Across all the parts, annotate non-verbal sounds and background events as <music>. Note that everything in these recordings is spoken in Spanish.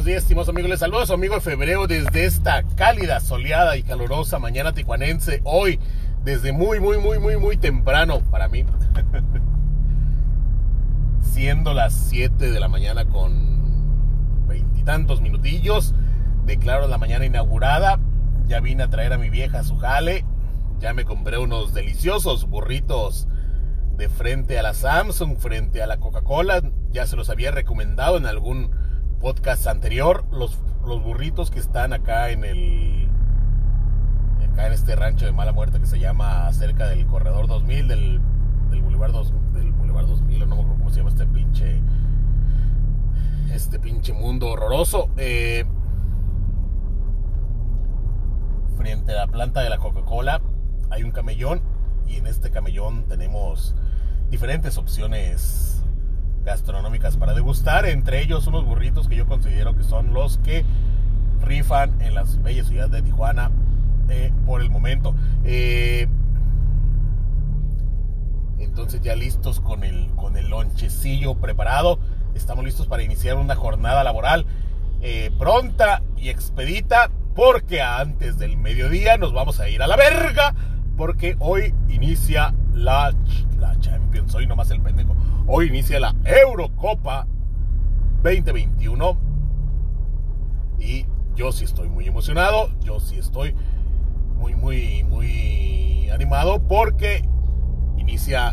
buenos días, estimados amigos. Les saludo a su amigo de febrero desde esta cálida, soleada y calurosa mañana tijuanense. Hoy, desde muy, muy, muy, muy, muy temprano para mí. <laughs> Siendo las 7 de la mañana con veintitantos minutillos. Declaro la mañana inaugurada. Ya vine a traer a mi vieja su jale. Ya me compré unos deliciosos burritos de frente a la Samsung, frente a la Coca-Cola. Ya se los había recomendado en algún podcast anterior, los, los burritos que están acá en el acá en este rancho de mala muerte que se llama cerca del corredor 2000 del, del Boulevard 2000, del Boulevard 2000 no me acuerdo cómo se llama este pinche este pinche mundo horroroso eh, frente a la planta de la Coca-Cola hay un camellón y en este camellón tenemos diferentes opciones gastronómicas para degustar, entre ellos unos burritos que yo considero que son los que rifan en las bellas ciudades de Tijuana eh, por el momento. Eh, entonces ya listos con el, con el lonchecillo preparado, estamos listos para iniciar una jornada laboral eh, pronta y expedita porque antes del mediodía nos vamos a ir a la verga porque hoy inicia la, la Champions, hoy nomás el pendejo. Hoy inicia la Eurocopa 2021 y yo sí estoy muy emocionado, yo sí estoy muy, muy, muy animado porque inicia,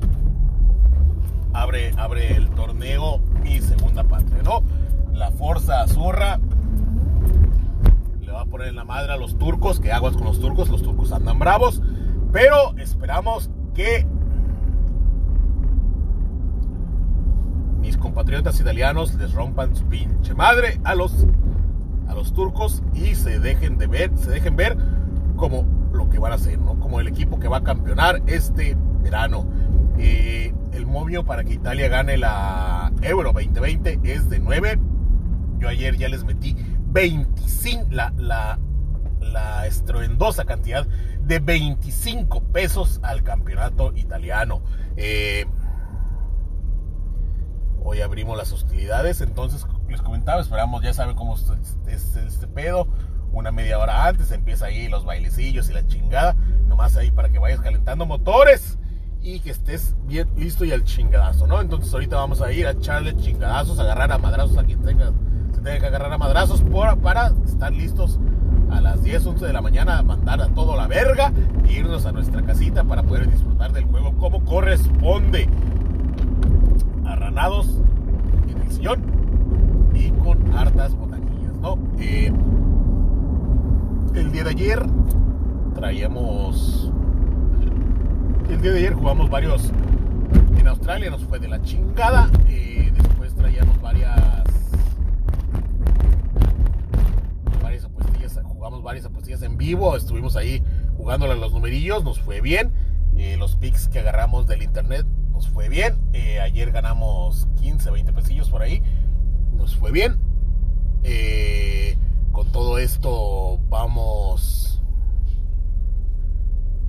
abre, abre el torneo mi segunda patria, ¿no? La Forza Azurra le va a poner en la madre a los turcos, que aguas con los turcos, los turcos andan bravos, pero esperamos que compatriotas italianos les rompan su pinche madre a los, a los turcos y se dejen de ver, se dejen ver como lo que van a hacer, ¿no? Como el equipo que va a campeonar este verano. Eh, el movio para que Italia gane la Euro 2020 es de 9. Yo ayer ya les metí 25, la, la, la estruendosa cantidad de 25 pesos al campeonato italiano. Eh, Hoy abrimos las hostilidades, entonces les comentaba, esperamos, ya saben cómo es este pedo. Una media hora antes empieza ahí los bailecillos y la chingada. Nomás ahí para que vayas calentando motores y que estés bien listo y al chingadazo, ¿no? Entonces ahorita vamos a ir a echarle chingadazos, agarrar a madrazos a quien tenga, se tenga que agarrar a madrazos por, para estar listos a las 10, 11 de la mañana, mandar a todo la verga e irnos a nuestra casita para poder disfrutar del juego como corresponde y con hartas botanillas, ¿no? Eh, el día de ayer traíamos. El día de ayer jugamos varios. En Australia nos fue de la chingada. Eh, después traíamos varias. Varias apuestillas. Jugamos varias apuestillas en vivo. Estuvimos ahí jugándole a los numerillos. Nos fue bien. Eh, los pics que agarramos del internet fue bien. Eh, ayer ganamos 15, 20 pesillos por ahí. Nos fue bien. Eh, con todo esto vamos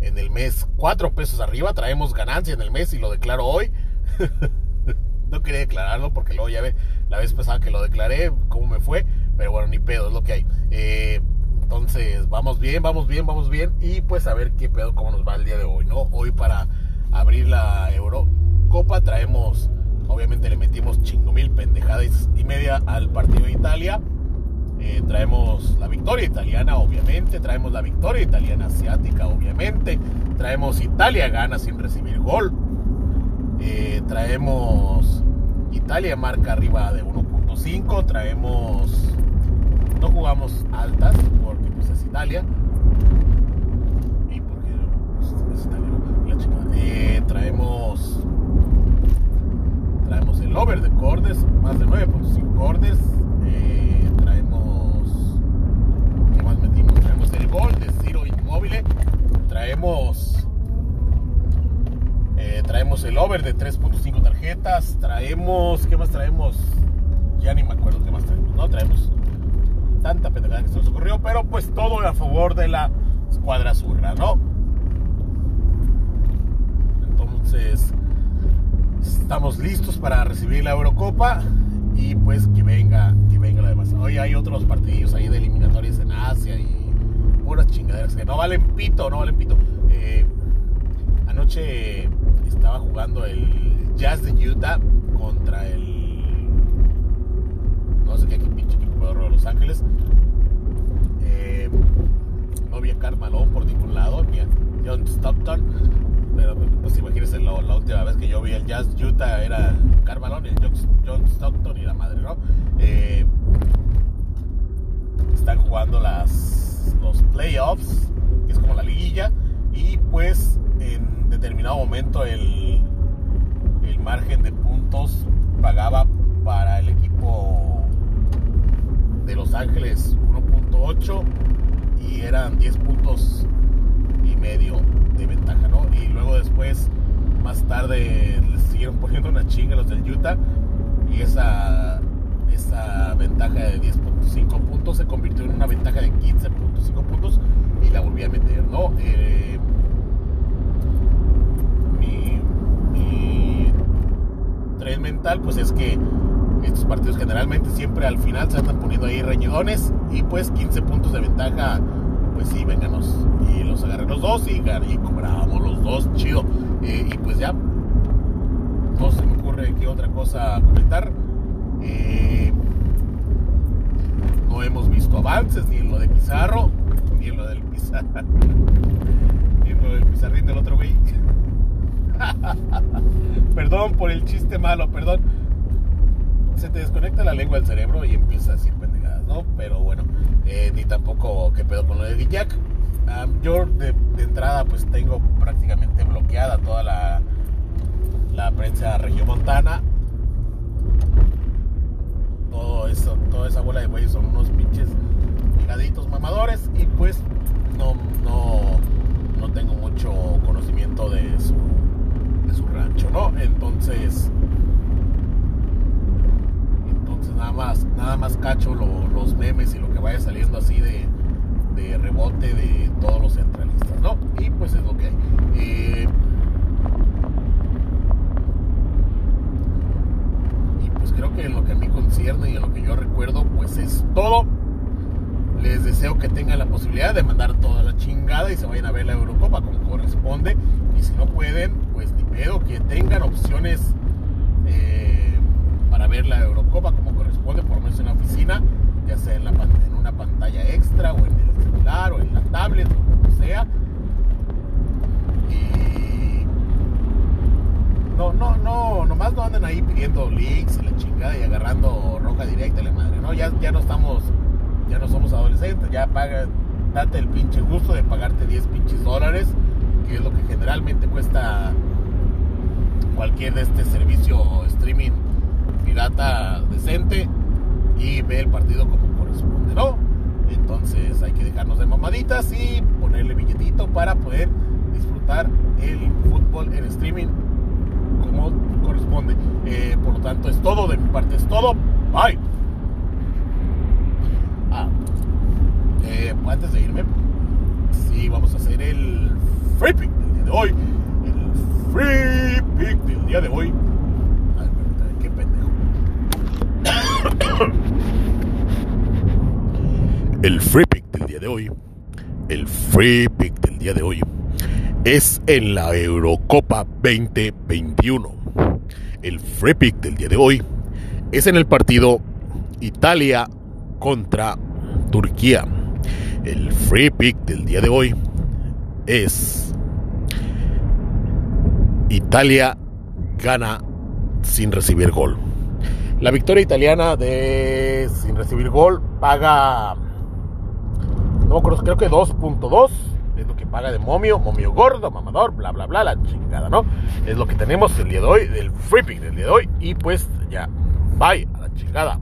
en el mes 4 pesos arriba. Traemos ganancia en el mes y lo declaro hoy. <laughs> no quería declararlo porque luego ya ve la vez pasada que lo declaré, cómo me fue. Pero bueno, ni pedo, es lo que hay. Eh, entonces, vamos bien, vamos bien, vamos bien. Y pues a ver qué pedo, cómo nos va el día de hoy, ¿no? Hoy para abrir la Eurocopa. Traemos, obviamente le metimos chingo mil pendejadas y media al partido de Italia. Eh, traemos la victoria italiana, obviamente. Traemos la victoria italiana asiática, obviamente. Traemos Italia gana sin recibir gol. Eh, traemos Italia marca arriba de 1.5. Traemos. No jugamos altas porque pues es Italia. Y porque pues, es Italia. Eh, traemos de cordes, más de 9.5 cordes. Eh, traemos ¿qué más metimos? Traemos el gol de Ciro Inmóvil. Traemos eh, traemos el over de 3.5 tarjetas. Traemos ¿qué más traemos? Ya ni me acuerdo qué más traemos. No traemos tanta pendejada que se nos ocurrió, pero pues todo a favor de la escuadra azurra, ¿no? Entonces, estamos listos para recibir la Eurocopa y pues que venga, que venga lo demás. Hoy hay otros partidos ahí de eliminatorias en Asia y puras chingaderas que no valen pito, no valen pito. Eh, anoche estaba jugando el Jazz de Utah contra el no sé qué pinche equipo de Los Ángeles. Eh, no había Carmalón por ningún lado, ni John Stockton. Pero pues imagínense, la, última vez que yo vi el Jazz Utah era Carmalón y el John Stockton y la madre, ¿no? Eh, están jugando las, los playoffs, que es como la liguilla, y pues en determinado momento el, el margen de puntos pagaba para el equipo de Los Ángeles 1.8 y eran 10 puntos y medio de ventaja, ¿no? Y luego después, más tarde, les siguieron <laughs> poniendo una chinga los del Utah y esa, esa ventaja de 10.5 puntos se convirtió en una ventaja de 15.5 puntos y la volví a meter, ¿no? Eh, mi, mi tren mental, pues es que estos partidos generalmente siempre al final se están poniendo ahí reñidones y pues 15 puntos de ventaja pues sí, vénganos. Y los agarré los dos y, y cobrábamos los dos, chido. Eh, y pues ya, no se me ocurre qué otra cosa comentar. Eh, no hemos visto avances ni en lo de Pizarro, ni en lo del Pizarro, <laughs> ni en lo del Pizarrín del otro güey. <laughs> perdón por el chiste malo, perdón. Se te desconecta la lengua del cerebro y empieza a decir pendejadas, ¿no? Pero bueno, eh, ni tampoco qué pedo con lo de Guillac. yo de, entrada pues tengo prácticamente bloqueada toda la, la prensa regiomontana. Todo eso, toda esa bola de güeyes son unos pinches picaditos mamadores y pues no, no, no tengo mucho conocimiento de su, de su rancho, ¿no? Entonces nada más, cacho los memes y lo que vaya saliendo así de, rebote de todos los centralistas, ¿no? Y pues es lo que hay. Eh, y pues creo que en lo que a mí concierne y en lo que yo recuerdo, pues es todo. Les deseo que tengan la posibilidad de mandar toda la chingada y se vayan a ver la Eurocopa como corresponde. Y si no pueden, pues ni pedo, que tengan opciones eh, para ver la Eurocopa como corresponde, por lo menos en la oficina, ya sea en, la, en una pantalla extra o en el celular o en la tablet o como sea. Y no, no, no, nomás no anden ahí pidiendo links y la chingada y agarrando roja directa la madre, ¿no? Ya, ya no estamos, ya no somos adolescentes, ya paga, date el pinche gusto de pagarte 10 pinches dólares, que es lo que generalmente cuesta cualquier de este servicio streaming pirata decente y ve el partido como corresponde, ¿no? Entonces hay que dejarnos de mamaditas y ponerle billetito para poder disfrutar el fútbol en streaming como corresponde. Eh, por lo tanto, es todo de mi parte, es todo. Bye. Ah, eh, antes de irme, sí, vamos a hacer el free pick del día de hoy. El free pick del día de hoy El free pick del día de hoy, el free pick del día de hoy es en la Eurocopa 2021. El free pick del día de hoy es en el partido Italia contra Turquía. El free pick del día de hoy es Italia gana sin recibir gol. La victoria italiana de sin recibir gol paga, no creo que 2.2 es lo que paga de momio, momio gordo, mamador, bla, bla, bla, la chingada, ¿no? Es lo que tenemos el día de hoy, del free pick del día de hoy. Y pues ya, bye, a la chingada.